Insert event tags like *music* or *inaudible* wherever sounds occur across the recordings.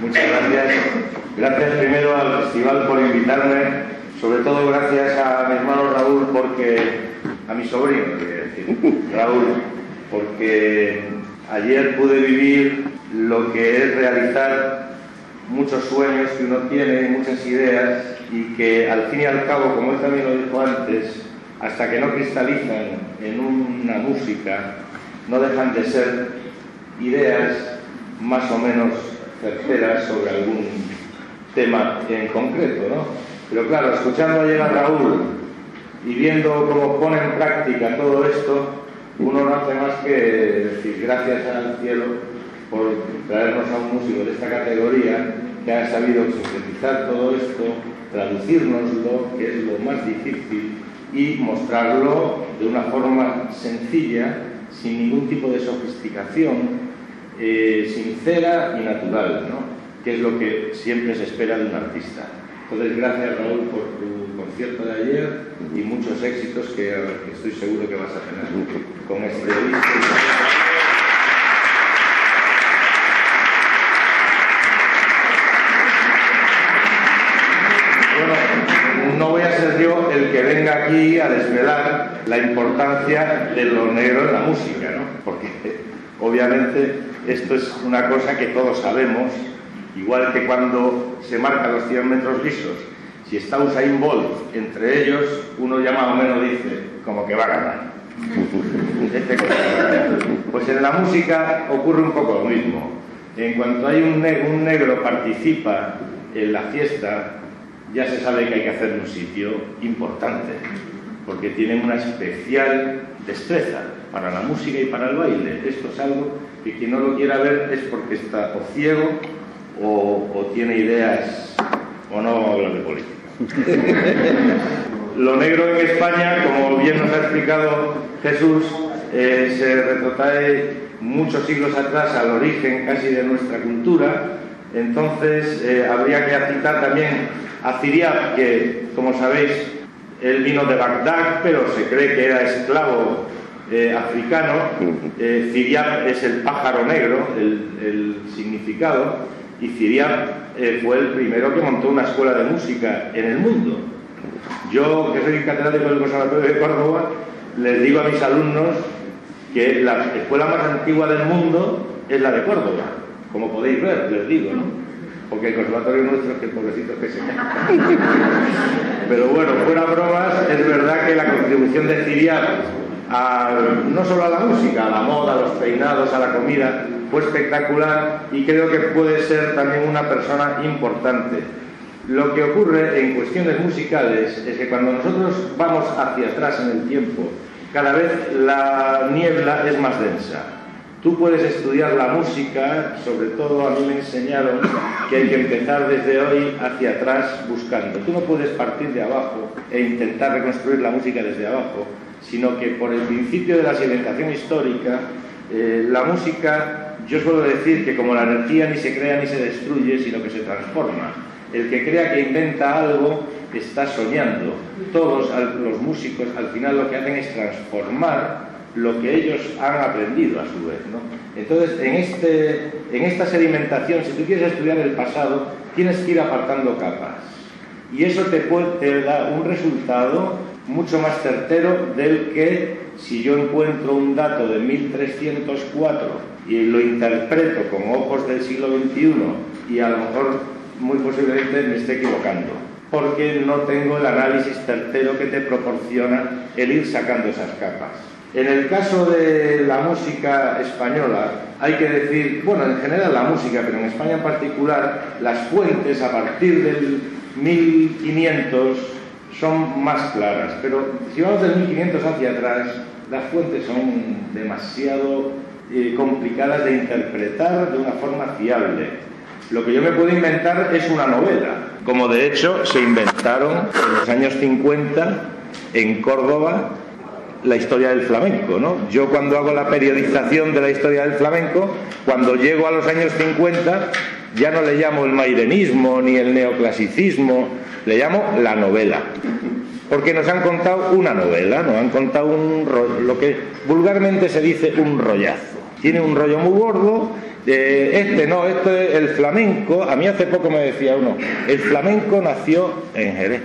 Muchas gracias. Gracias primero al festival por invitarme. Sobre todo gracias a mi hermano Raúl porque a mi sobrino, decir, *laughs* Raúl, porque ayer pude vivir lo que es realizar muchos sueños que uno tiene, muchas ideas y que al fin y al cabo, como él también lo dijo antes, hasta que no cristalizan en una música, no dejan de ser ideas más o menos certeras sobre algún tema en concreto, ¿no? Pero claro, escuchando ayer a Raúl y viendo cómo pone en práctica todo esto, uno no hace más que decir gracias al cielo por traernos a un músico de esta categoría que ha sabido sintetizar todo esto, traducirnoslo, que es lo más difícil, y mostrarlo de una forma sencilla, sin ningún tipo de sofisticación, eh, sincera y natural, ¿no? que es lo que siempre se espera de un artista. Entonces, gracias Raúl por tu concierto de ayer y muchos éxitos que, que estoy seguro que vas a tener con este disco. Yo el que venga aquí a desvelar la importancia de lo negro en la música, ¿no? Porque obviamente esto es una cosa que todos sabemos, igual que cuando se marcan los 100 metros lisos, si está Usain Bolt entre ellos, uno ya más o menos dice, como que va a ganar. *laughs* Pues en la música ocurre un poco lo mismo. En cuanto hay un, un negro participa en la fiesta, ya se sabe que hay que hacer un sitio importante, porque tienen una especial destreza para la música y para el baile. Esto es algo que quien no lo quiera ver es porque está o ciego o, o tiene ideas o no habla de política. *laughs* lo negro en España, como bien nos ha explicado Jesús, eh, se retrotrae muchos siglos atrás al origen casi de nuestra cultura. Entonces eh, habría que citar también a Ciriab, que como sabéis, él vino de Bagdad, pero se cree que era esclavo eh, africano. Eh, Ciriab es el pájaro negro, el, el significado, y Ciriab eh, fue el primero que montó una escuela de música en el mundo. Yo, que soy catedrático del Conservatorio de Córdoba, les digo a mis alumnos que la escuela más antigua del mundo es la de Córdoba, como podéis ver, les digo, ¿no? Porque el conservatorio nuestro es que pobrecito que se *laughs* Pero bueno, fuera bromas, es verdad que la contribución de Ciriab a, no solo a la música, a la moda, a los peinados, a la comida, fue espectacular y creo que puede ser también una persona importante. Lo que ocurre en cuestiones musicales es que cuando nosotros vamos hacia atrás en el tiempo, cada vez la niebla es más densa. Tú puedes estudiar la música, sobre todo a mí me enseñaron que hay que empezar desde hoy hacia atrás buscando. Tú no puedes partir de abajo e intentar reconstruir la música desde abajo, sino que por el principio de la sedimentación histórica, eh, la música, yo suelo decir que como la energía ni se crea ni se destruye, sino que se transforma. El que crea que inventa algo está soñando. Todos los músicos al final lo que hacen es transformar lo que ellos han aprendido a su vez. ¿no? Entonces, en, este, en esta sedimentación, si tú quieres estudiar el pasado, tienes que ir apartando capas. Y eso te, puede, te da un resultado mucho más certero del que si yo encuentro un dato de 1304 y lo interpreto con ojos del siglo XXI y a lo mejor muy posiblemente me esté equivocando, porque no tengo el análisis certero que te proporciona el ir sacando esas capas. En el caso de la música española, hay que decir, bueno, en general la música, pero en España en particular, las fuentes a partir del 1500 son más claras, pero si vamos del 1500 hacia atrás, las fuentes son demasiado eh, complicadas de interpretar de una forma fiable. Lo que yo me puedo inventar es una novela, como de hecho se inventaron en los años 50 en Córdoba la historia del flamenco, ¿no? Yo cuando hago la periodización de la historia del flamenco, cuando llego a los años 50, ya no le llamo el mairenismo ni el neoclasicismo, le llamo la novela. Porque nos han contado una novela, nos han contado un lo que vulgarmente se dice un rollazo. Tiene un rollo muy gordo, este no, este el flamenco, a mí hace poco me decía uno, el flamenco nació en Jerez.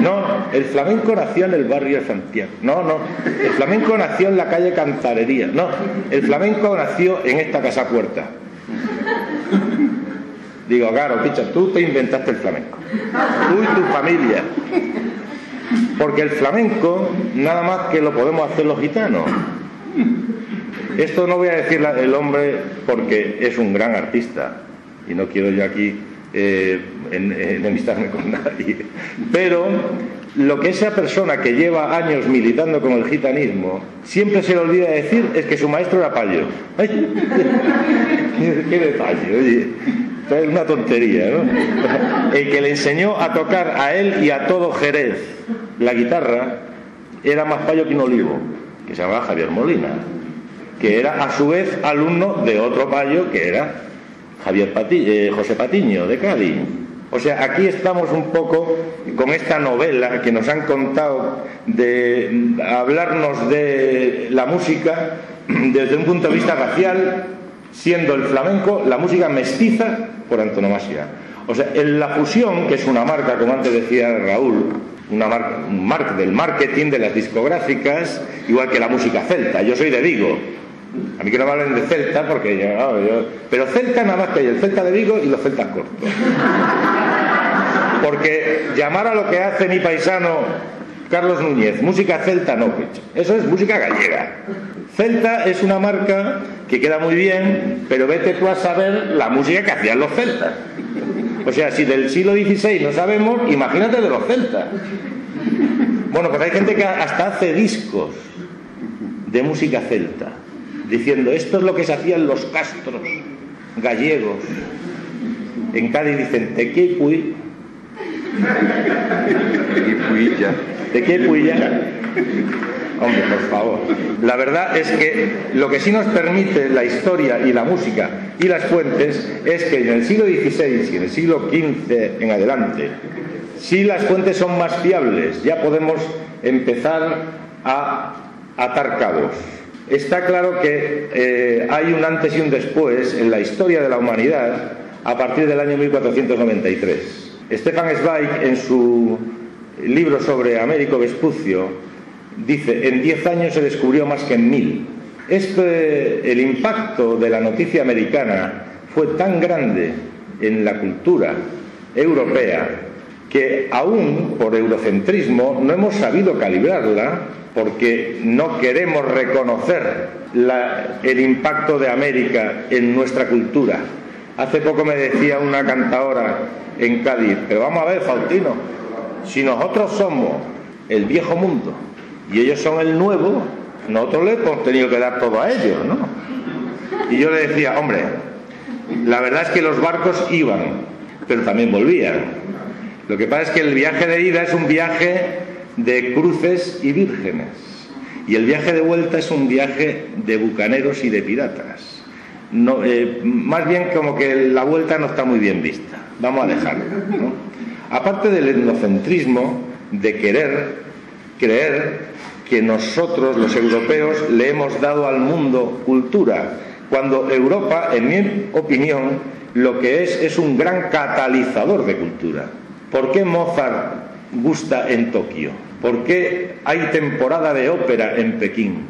No, el flamenco nació en el barrio de Santiago. No, no, el flamenco nació en la calle Cantarería. No, el flamenco nació en esta casa puerta. Digo, claro, picha, tú te inventaste el flamenco. Tú y tu familia. Porque el flamenco, nada más que lo podemos hacer los gitanos. Esto no voy a decir el hombre porque es un gran artista. Y no quiero yo aquí eh, enemistarme con nadie. Pero lo que esa persona que lleva años militando con el gitanismo siempre se le olvida decir es que su maestro era payo. *laughs* qué, detalle, oye. Es una tontería, ¿no? El que le enseñó a tocar a él y a todo Jerez la guitarra era más payo que un olivo, que se llamaba Javier Molina, que era a su vez alumno de otro payo que era Javier eh, José Patiño de Cádiz. O sea, aquí estamos un poco con esta novela que nos han contado de hablarnos de la música desde un punto de vista racial, siendo el flamenco la música mestiza por antonomasia. O sea, en la fusión, que es una marca, como antes decía Raúl, una marca, un del marketing de las discográficas, igual que la música celta. Yo soy de Vigo, a mí que no me hablen de Celta, porque Pero Celta nada más que hay el Celta de Vigo y los Celtas cortos. Porque llamar a lo que hace mi paisano Carlos Núñez, música celta no, eso es música gallega. Celta es una marca que queda muy bien, pero vete tú a saber la música que hacían los celtas. O sea, si del siglo XVI no sabemos, imagínate de los celtas. Bueno, pues hay gente que hasta hace discos de música celta diciendo, esto es lo que se hacía en los castros gallegos. En Cádiz dicen, tequipui. Tequepuilla. Hombre, por favor. La verdad es que lo que sí nos permite la historia y la música y las fuentes es que en el siglo XVI y en el siglo XV en adelante, si las fuentes son más fiables, ya podemos empezar a atar cabos. Está claro que eh, hay un antes y un después en la historia de la humanidad a partir del año 1493. Stefan Zweig, en su libro sobre Américo Vespucio, dice, en diez años se descubrió más que en mil. Este, el impacto de la noticia americana fue tan grande en la cultura europea que aún por eurocentrismo no hemos sabido calibrarla porque no queremos reconocer el impacto de América en nuestra cultura. Hace poco me decía una cantadora en Cádiz, pero vamos a ver, Faustino, si nosotros somos el viejo mundo y ellos son el nuevo, nosotros le hemos tenido que dar todo a ellos, ¿no? Y yo le decía, hombre, la verdad es que los barcos iban, pero también volvían. Lo que pasa es que el viaje de ida es un viaje de cruces y vírgenes. Y el viaje de vuelta es un viaje de bucaneros y de piratas. No, eh, más bien como que la vuelta no está muy bien vista. Vamos a dejarlo. Aparte del etnocentrismo de querer creer que nosotros, los europeos, le hemos dado al mundo cultura, cuando Europa, en mi opinión, lo que es es un gran catalizador de cultura. ¿Por qué Mozart gusta en Tokio? ¿Por qué hay temporada de ópera en Pekín?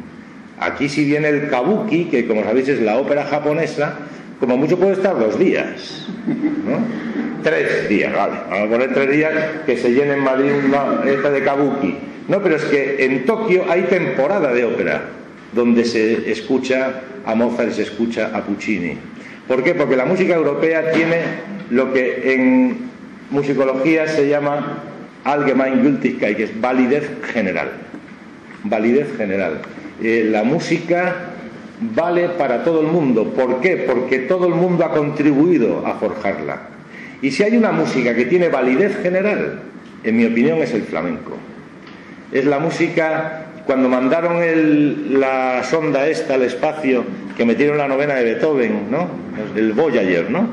Aquí si viene el kabuki, que como sabéis es la ópera japonesa, como mucho puede estar dos días, Tres días, vale. Vamos a poner tres días que se llene en Madrid una esta de kabuki. No, pero es que en Tokio hay temporada de ópera, donde se escucha a Mozart y se escucha a Puccini. ¿Por qué? Porque la música europea tiene lo que en musicología se llama Allgemeingültigkeit, que es validez general. Validez general. Eh, la música vale para todo el mundo. ¿Por qué? Porque todo el mundo ha contribuido a forjarla. Y si hay una música que tiene validez general, en mi opinión es el flamenco. Es la música, cuando mandaron la sonda esta al espacio, que metieron la novena de Beethoven, ¿no? El Voyager, ¿no?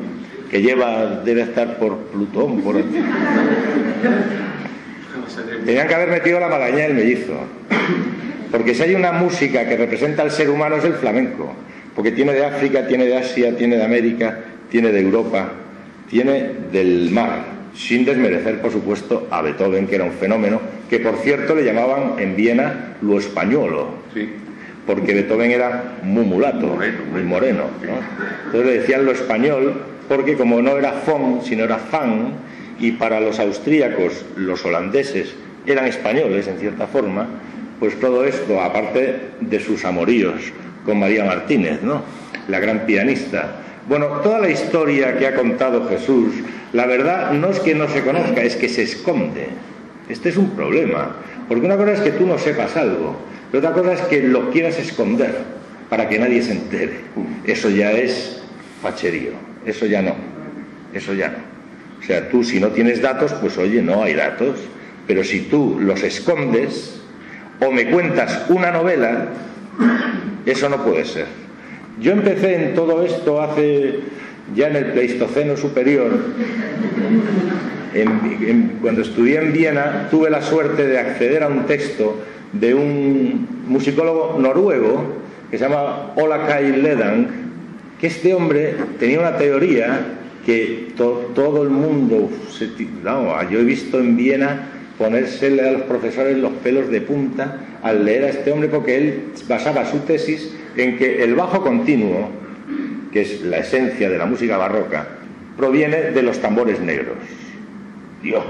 Que lleva, debe estar por Plutón, por... *laughs* Tenían que haber metido la malaña del mellizo. Porque si hay una música que representa al ser humano es el flamenco. Porque tiene de África, tiene de Asia, tiene de América, tiene de Europa, tiene del mar. Sin desmerecer, por supuesto, a Beethoven, que era un fenómeno, que por cierto le llamaban en Viena lo españolo. Porque Beethoven era muy mulato, muy moreno. Entonces le decían lo español porque como no era fon, sino era fan, y para los austríacos, los holandeses, eran españoles en cierta forma, pues todo esto, aparte de sus amoríos con María Martínez, ¿no? la gran pianista. Bueno, toda la historia que ha contado Jesús, la verdad no es que no se conozca, es que se esconde. Este es un problema, porque una cosa es que tú no sepas algo, pero otra cosa es que lo quieras esconder para que nadie se entere. Eso ya es facherío, eso ya no, eso ya no. O sea, tú si no tienes datos, pues oye, no hay datos, pero si tú los escondes, o me cuentas una novela, eso no puede ser. Yo empecé en todo esto hace ya en el Pleistoceno superior. cuando estudié en Viena tuve la suerte de acceder a un texto de un musicólogo noruego que se llama Kai Ledang, que este hombre tenía una teoría que todo el mundo, se, yo he visto en Viena ponérsele a los profesores los pelos de punta al leer a este hombre porque él basaba su tesis en que el bajo continuo, que es la esencia de la música barroca, proviene de los tambores negros. Dios.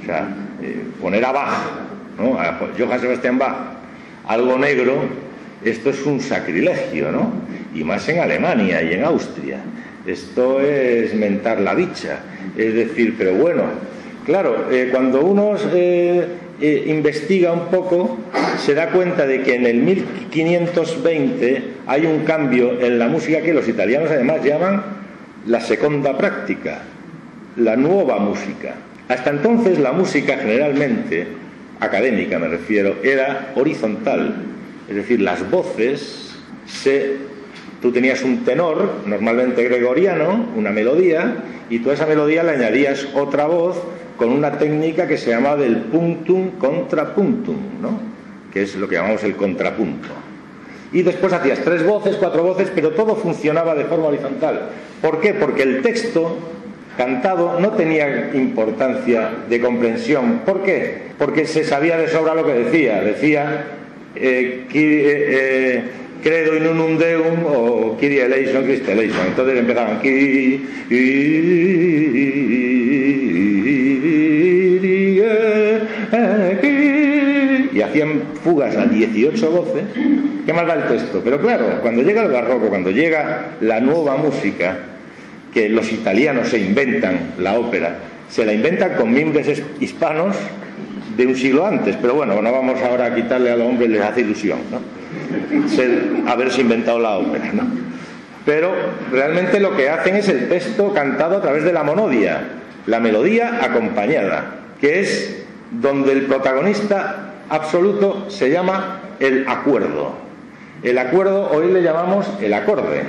O sea, eh, poner a Bach, ¿no? Johann Sebastian Bach, algo negro, esto es un sacrilegio, ¿no? Y más en Alemania y en Austria. Esto es mentar la dicha. Es decir, pero bueno, Claro, eh, cuando uno eh, eh, investiga un poco, se da cuenta de que en el 1520 hay un cambio en la música que los italianos además llaman la seconda práctica, la nueva música. Hasta entonces la música generalmente, académica me refiero, era horizontal, es decir, las voces se Tú tenías un tenor, normalmente gregoriano, una melodía, y tú a esa melodía le añadías otra voz con una técnica que se llama del puntum contrapuntum, ¿no? que es lo que llamamos el contrapunto. Y después hacías tres voces, cuatro voces, pero todo funcionaba de forma horizontal. ¿Por qué? Porque el texto cantado no tenía importancia de comprensión. ¿Por qué? Porque se sabía de sobra lo que decía. Decía eh, eh, eh, credo in unum deum o Kyrie eleison, eleison. Entonces empezaban y hacían fugas a 18 voces, qué mal va el texto. Pero claro, cuando llega el barroco, cuando llega la nueva música, que los italianos se inventan la ópera, se la inventan con mimbres hispanos de un siglo antes, pero bueno, no vamos ahora a quitarle a los hombres, les hace ilusión, ¿no? haberse inventado la ópera, ¿no? Pero realmente lo que hacen es el texto cantado a través de la monodia, la melodía acompañada, que es donde el protagonista absoluto se llama el acuerdo. El acuerdo hoy le llamamos el acorde.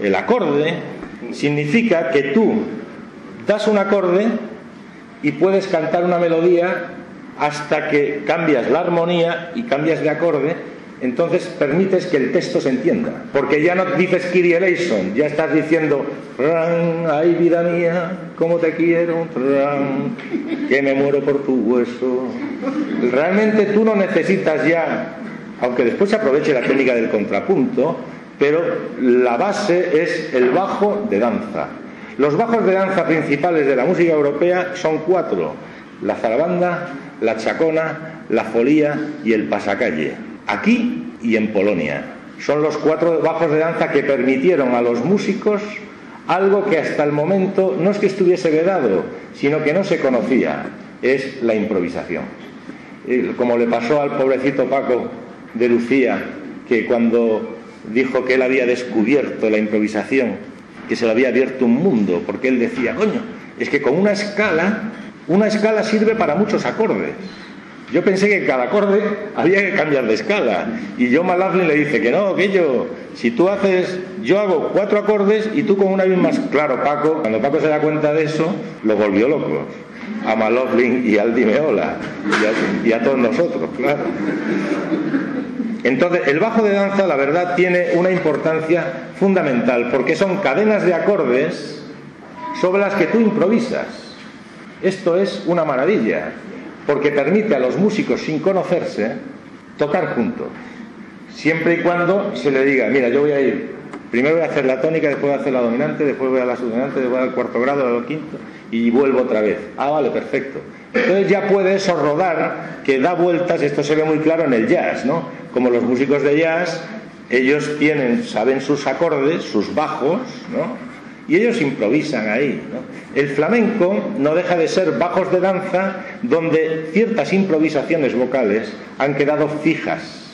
El acorde significa que tú das un acorde y puedes cantar una melodía hasta que cambias la armonía y cambias de acorde entonces permites que el texto se entienda. Porque ya no dices Kyrie eleison, ya estás diciendo, ay vida mía, cómo te quiero, que me muero por tu hueso. Realmente tú no necesitas ya, aunque después se aproveche la técnica del contrapunto, pero la base es el bajo de danza. Los bajos de danza principales de la música europea son cuatro, la zarabanda, la chacona, la folía y el pasacalle aquí y en Polonia. Son los cuatro bajos de danza que permitieron a los músicos algo que hasta el momento no es que estuviese vedado, sino que no se conocía, es la improvisación. Como le pasó al pobrecito Paco de Lucía, que cuando dijo que él había descubierto la improvisación, que se le había abierto un mundo, porque él decía, coño, es que con una escala, una escala sirve para muchos acordes. Yo pensé que cada acorde había que cambiar de escala. Y yo Malaflin le dice que no, que yo, si tú haces, yo hago cuatro acordes y tú con una misma. Claro, Paco, cuando Paco se da cuenta de eso, lo volvió loco. A Maloflin y al Dimeola. Y y a todos nosotros, claro. Entonces, el bajo de danza, la verdad, tiene una importancia fundamental, porque son cadenas de acordes sobre las que tú improvisas. Esto es una maravilla porque permite a los músicos sin conocerse tocar juntos, siempre y cuando se le diga, mira, yo voy a ir, primero voy a hacer la tónica, después voy a hacer la dominante, después voy a la subdominante, después al cuarto grado, al quinto, y vuelvo otra vez. Ah, vale, perfecto. Entonces ya puede eso rodar, que da vueltas, esto se ve muy claro en el jazz, ¿no? Como los músicos de jazz, ellos tienen, saben sus acordes, sus bajos, ¿no? Y ellos improvisan ahí. El flamenco no deja de ser bajos de danza donde ciertas improvisaciones vocales han quedado fijas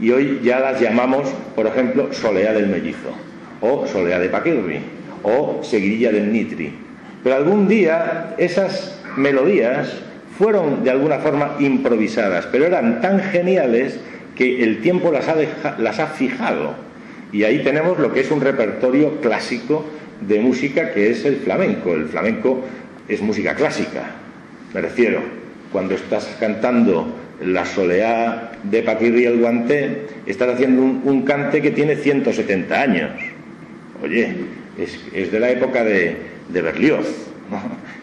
y hoy ya las llamamos, por ejemplo, Soleá del Mellizo, o Soleá de Paquirri, o Seguirilla del Nitri. Pero algún día esas melodías fueron de alguna forma improvisadas, pero eran tan geniales que el tiempo las ha fijado. Y ahí tenemos lo que es un repertorio clásico de música que es el flamenco. El flamenco es música clásica, me refiero. Cuando estás cantando la soleá de Paquirri el Guanté, estás haciendo un, cante que tiene 170 años. Oye, es, de la época de, de Berlioz.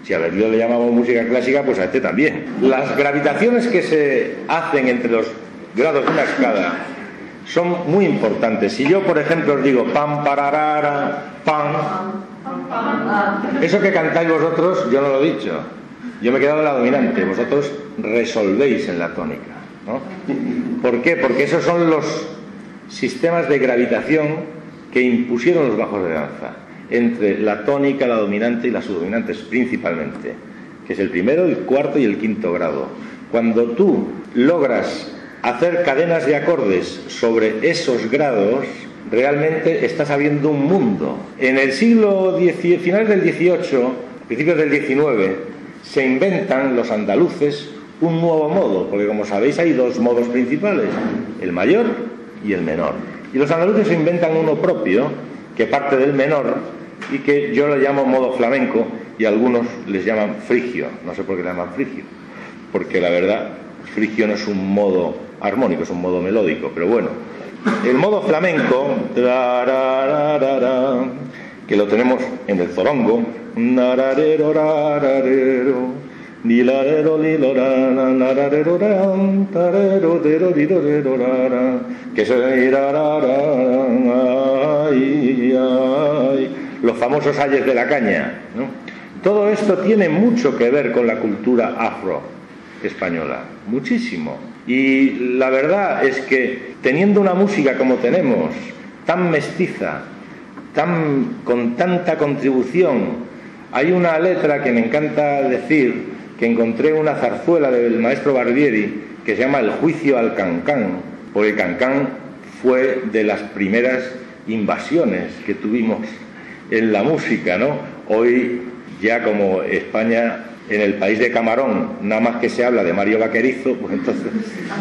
Si a Berlioz le llamamos música clásica, pues a este también. Las gravitaciones que se hacen entre los grados de una escala son muy importantes. Si yo, por ejemplo, os digo pam, pararara, pam, eso que cantáis vosotros, yo no lo he dicho. Yo me he quedado en la dominante, vosotros resolvéis en la tónica. ¿no? ¿Por qué? Porque esos son los sistemas de gravitación que impusieron los bajos de danza, entre la tónica, la dominante y las subdominantes principalmente, que es el primero, el cuarto y el quinto grado. Cuando tú logras hacer cadenas de acordes sobre esos grados, realmente estás abriendo un mundo. En el siglo XIX, finales del XVIII, principios del XIX, se inventan los andaluces un nuevo modo, porque como sabéis hay dos modos principales, el mayor y el menor. Y los andaluces inventan uno propio, que parte del menor, y que yo lo llamo modo flamenco, y algunos les llaman frigio. No sé por qué le llaman frigio, porque la verdad, frigio no es un modo armónico, es un modo melódico, pero bueno. El modo flamenco, que lo tenemos en el zorongo, que se los famosos ayes de la caña. Todo esto tiene mucho que ver con la cultura afro española, muchísimo. Y la verdad es que teniendo una música como tenemos, tan mestiza, tan, con tanta contribución, hay una letra que me encanta decir, que encontré en una zarzuela del maestro Barbieri, que se llama El juicio al cancán, porque Cancán fue de las primeras invasiones que tuvimos en la música, ¿no? Hoy ya como España en el país de Camarón nada más que se habla de Mario Vaquerizo, pues entonces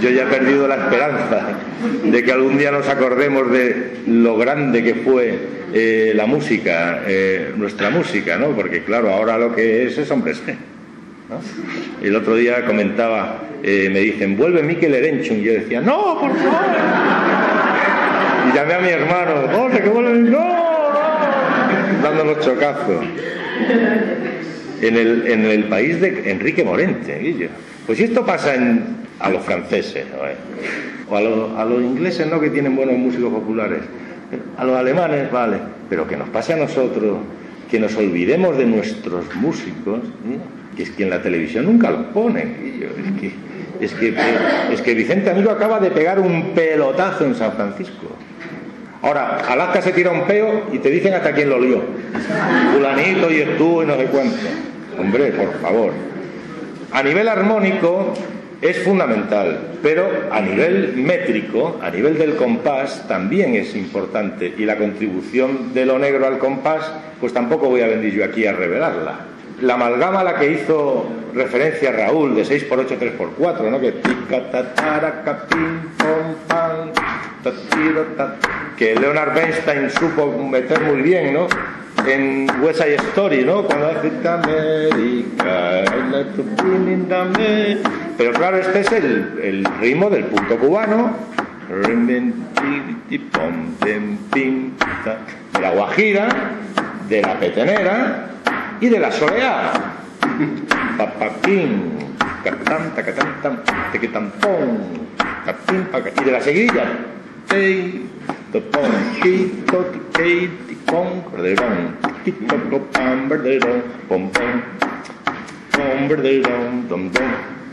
yo ya he perdido la esperanza de que algún día nos acordemos de lo grande que fue eh, la música, eh, nuestra música, ¿no? Porque claro, ahora lo que es es hombre El otro día comentaba, eh, me dicen, vuelve Miquel Erenchun, yo decía, no, por favor. Y llamé a mi hermano, José, que vuelve, no, no, dando los chocazos en el, en el país de Enrique Morente, Guillo. Pues si esto pasa a los franceses, o a, los ingleses no que tienen buenos músicos populares, a los alemanes, vale, pero que nos pase a nosotros, que nos olvidemos de nuestros músicos, que es que en la televisión nunca los ponen, Guillo. Es que, es que, es que Vicente Amigo acaba de pegar un pelotazo en San Francisco. Ahora, Alaska se tira un peo y te dicen hasta quién lo lió. Fulanito y estuvo y no sé cuánto. Hombre, por favor. A nivel armónico, es fundamental, pero a nivel métrico, a nivel del compás, también es importante. Y la contribución de lo negro al compás, pues tampoco voy a venir yo aquí a revelarla. La amalgama a la que hizo referencia Raúl de 6x8, 3x4, ¿no? Que que Leonard Bernstein supo meter muy bien, ¿no? en West Side Story, ¿no? Cuando hace América, pero claro, este es el, el ritmo del punto cubano, de la guajira, de la petenera y de la soleá. Catán, tacatán, tequetampón, y de la seguidilla.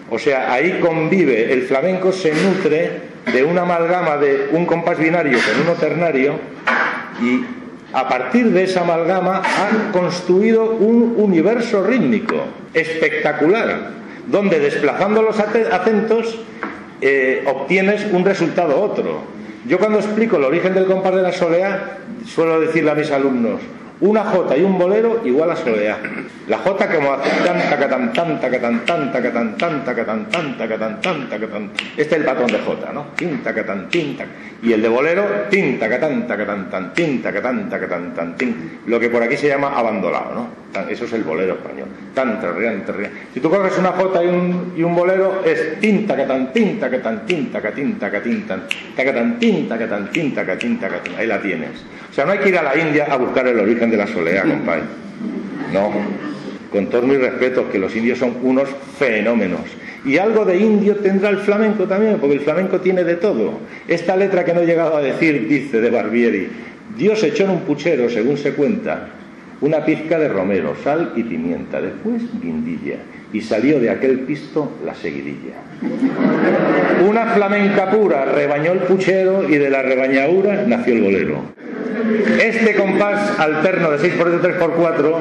O sea, ahí convive, el flamenco se nutre de una amalgama de un compás binario con uno ternario y a partir de esa amalgama han construido un universo rítmico espectacular, donde desplazando los acentos eh, obtienes un resultado otro. Yo cuando explico el origen del compás de la soleá, suelo decirle a mis alumnos, una jota y un bolero igual a soledad. La jota como hace tanta que tan tanta que tan tanta que tan tanta que tan tanta que tan tanta que tan. Este es el patrón de jota, ¿no? Tinta que tan tinta. Y el de bolero, tinta que tanta que tan tan tinta que tanta que tan tan tin. Lo que por aquí se llama abandonado, ¿no? Eso es el bolero español. Tan terrean, terrean. Si tú coges una jota y un, y un bolero es tinta que tan tinta que tan tinta que tinta que tinta que tan tinta que tan tinta que tinta que tinta. Ahí la tienes. O sea, no hay que ir a la India a buscar el origen de la soleá, *laughs* compadre. No, con todos mis respetos, que los indios son unos fenómenos. Y algo de indio tendrá el flamenco también, porque el flamenco tiene de todo. Esta letra que no he llegado a decir dice de Barbieri, Dios echó en un puchero, según se cuenta, una pizca de romero, sal y pimienta, después guindilla, y salió de aquel pisto la seguidilla. Una flamenca pura rebañó el puchero y de la rebañadura nació el bolero. Este compás alterno de 6x8, 3x4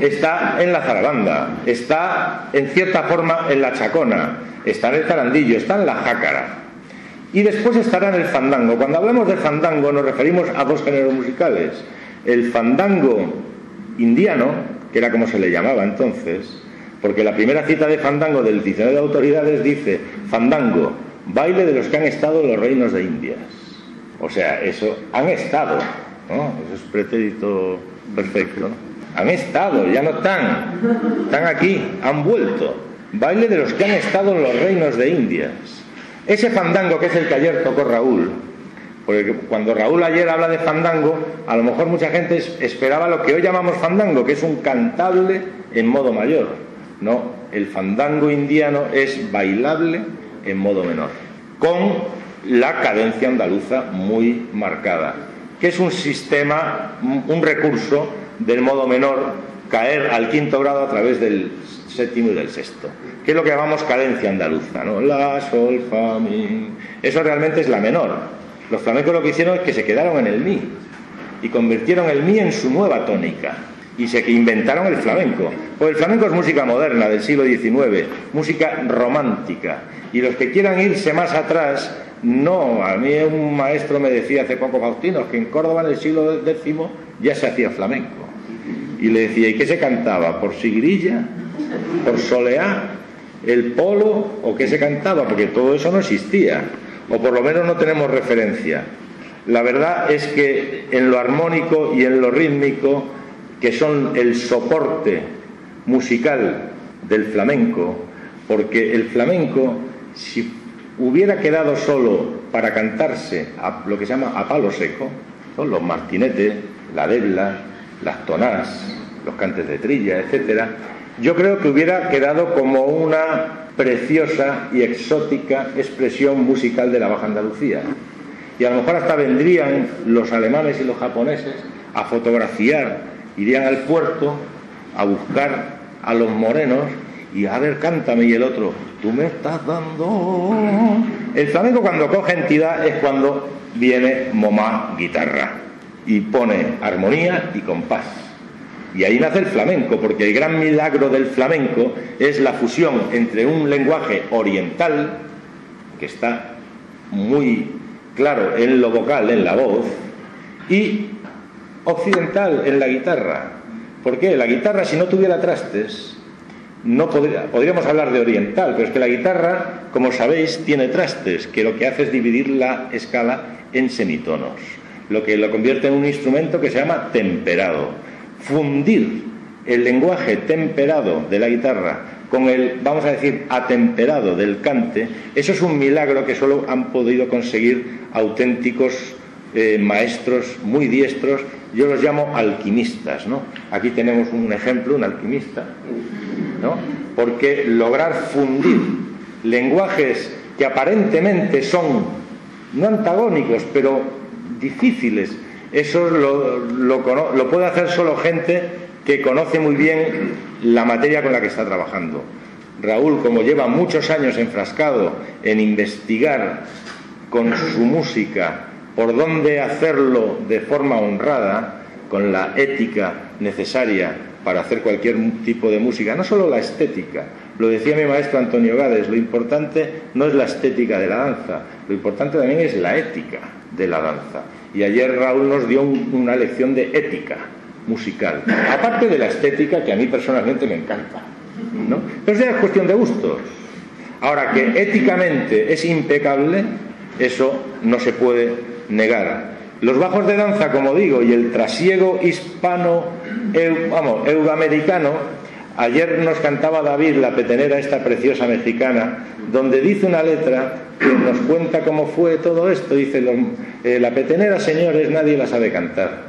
está en la zarabanda, está en cierta forma en la chacona, está en el zarandillo, está en la jácara. Y después estará en el fandango. Cuando hablamos de fandango nos referimos a dos géneros musicales. El fandango indiano, que era como se le llamaba entonces, porque la primera cita de fandango del diccionario de autoridades dice, fandango, baile de los que han estado en los reinos de Indias. O sea, eso han estado, ¿no? Eso es pretérito perfecto. Han estado, ya no están. Están aquí, han vuelto. Baile de los que han estado en los reinos de Indias. Ese fandango que es el que ayer tocó Raúl, porque cuando Raúl ayer habla de fandango, a lo mejor mucha gente esperaba lo que hoy llamamos fandango, que es un cantable en modo mayor. No, el fandango indiano es bailable en modo menor, con la cadencia andaluza muy marcada, que es un sistema, un recurso del modo menor caer al quinto grado a través del séptimo y del sexto, que es lo que llamamos cadencia andaluza, ¿no? La, sol, fa, mi. Eso realmente es la menor. Los flamencos lo que hicieron es que se quedaron en el mi y convirtieron el mi en su nueva tónica y se inventaron el flamenco. Pues el flamenco es música moderna del siglo XIX, música romántica. Y los que quieran irse más atrás no, a mí un maestro me decía hace poco, Faustino, que en Córdoba en el siglo X ya se hacía flamenco. Y le decía, ¿y qué se cantaba? ¿Por sigrilla? ¿Por soleá? ¿El polo? ¿O qué se cantaba? Porque todo eso no existía. O por lo menos no tenemos referencia. La verdad es que en lo armónico y en lo rítmico, que son el soporte musical del flamenco, porque el flamenco, si hubiera quedado solo para cantarse a lo que se llama a palo seco, son los martinetes, la debla, las tonás, los cantes de trilla, etcétera, yo creo que hubiera quedado como una preciosa y exótica expresión musical de la Baja Andalucía. Y a lo mejor hasta vendrían los alemanes y los japoneses a fotografiar, irían al puerto a buscar a los morenos y a ver, cántame y el otro, tú me estás dando. El flamenco cuando coge entidad es cuando viene momá guitarra y pone armonía y compás. Y ahí nace el flamenco, porque el gran milagro del flamenco es la fusión entre un lenguaje oriental, que está muy claro en lo vocal, en la voz, y occidental en la guitarra. ¿Por qué? La guitarra, si no tuviera trastes, no podría, podríamos hablar de oriental, pero es que la guitarra, como sabéis, tiene trastes, que lo que hace es dividir la escala en semitonos, lo que lo convierte en un instrumento que se llama temperado. Fundir el lenguaje temperado de la guitarra con el, vamos a decir, atemperado del cante, eso es un milagro que solo han podido conseguir auténticos eh, maestros muy diestros, yo los llamo alquimistas, ¿no? Aquí tenemos un ejemplo, un alquimista, ¿no? Porque lograr fundir lenguajes que aparentemente son no antagónicos, pero difíciles, eso lo, lo puede hacer solo gente que conoce muy bien la materia con la que está trabajando. Raúl, como lleva muchos años enfrascado en investigar con su música por dónde hacerlo de forma honrada, con la ética necesaria para hacer cualquier tipo de música, no solo la estética. Lo decía mi maestro Antonio Gades, lo importante no es la estética de la danza, lo importante también es la ética de la danza. Y ayer Raúl nos dio una lección de ética musical, aparte de la estética que a mí personalmente me encanta. ¿no? Pero es cuestión de gustos. Ahora, que éticamente es impecable, eso no se puede negar. Los bajos de danza, como digo, y el trasiego hispano, vamos, euroamericano, ayer nos cantaba David, la petenera esta preciosa mexicana, donde dice una letra que nos cuenta cómo fue todo esto. Dice, eh, la petenera, señores, nadie la sabe cantar,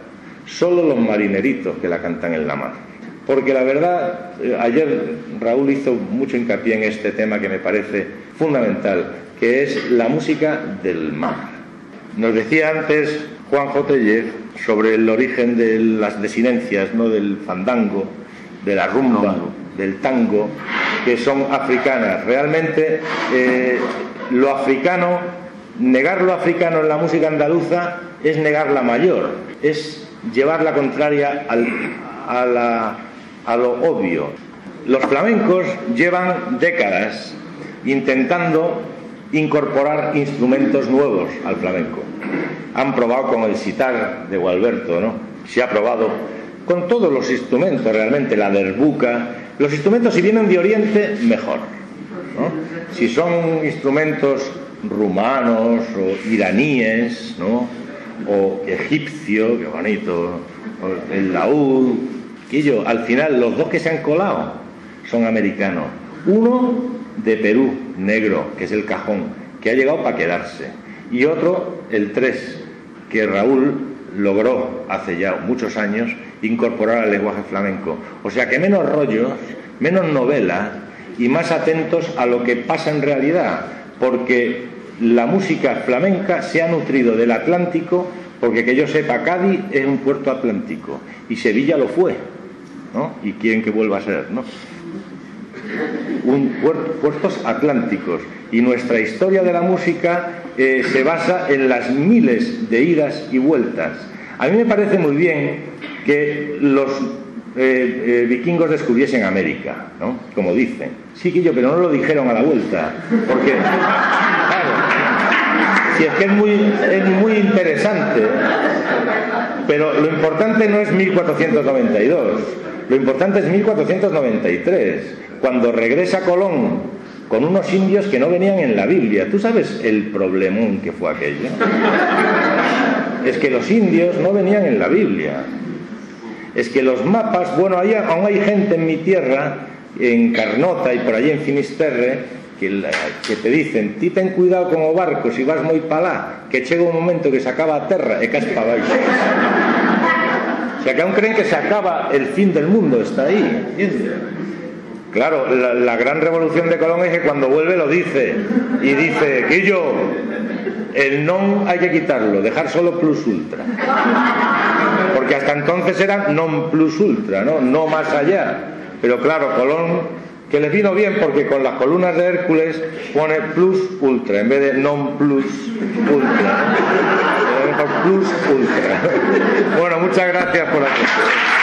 solo los marineritos que la cantan en la mar. Porque la verdad, eh, ayer Raúl hizo mucho hincapié en este tema que me parece fundamental, que es la música del mar. Nos decía antes Juan Tellez sobre el origen de las desinencias, ¿no? del fandango, de la rumba, del tango, que son africanas. Realmente eh, lo africano, negar lo africano en la música andaluza es negar la mayor, es llevar la contraria a, a lo obvio. Los flamencos llevan décadas intentando incorporar instrumentos nuevos al flamenco. Han probado con el sitar de Gualberto, ¿no? Se ha probado con todos los instrumentos, realmente, la derbuca. Los instrumentos, si vienen de Oriente, mejor. Si son instrumentos rumanos o iraníes, ¿no? o egipcio, qué bonito, el laúd, que yo, al final, los dos que se han colado son americanos. Uno de Perú, negro, que es el cajón, que ha llegado para quedarse. Y otro, el 3, que Raúl logró hace ya muchos años incorporar al lenguaje flamenco. O sea que menos rollos, menos novela y más atentos a lo que pasa en realidad, porque la música flamenca se ha nutrido del Atlántico, porque que yo sepa, Cádiz es un puerto atlántico y Sevilla lo fue, ¿no? Y quieren que vuelva a ser, ¿no? Un, puertos atlánticos. Y nuestra historia de la música eh, se basa en las miles de idas y vueltas. A mí me parece muy bien que los eh, eh, vikingos descubriesen América, ¿no? como dicen. Sí, que yo, pero no lo dijeron a la vuelta. Porque, claro, si es que es muy, es muy interesante. Pero lo importante no es 1492, lo importante es 1493 cuando regresa Colón con unos indios que no venían en la Biblia. ¿Tú sabes el problemón que fue aquello? Es que los indios no venían en la Biblia. Es que los mapas, bueno, aún hay gente en mi tierra, en Carnota y por allí en Finisterre, que, te dicen, ti ten cuidado como barco si vas muy palá, que llega un momento que se acaba a terra e caes para. O sea, que aún creen que se acaba el fin del mundo, está ahí. Claro, la, gran revolución de Colón es que cuando vuelve lo dice y dice que yo el non hay que quitarlo, dejar solo plus ultra. Porque hasta entonces era non plus ultra, ¿no? No más allá. Pero claro, Colón que le vino bien porque con las columnas de Hércules pone plus ultra en vez de non plus ultra. Plus ultra. Bueno, muchas gracias por atención.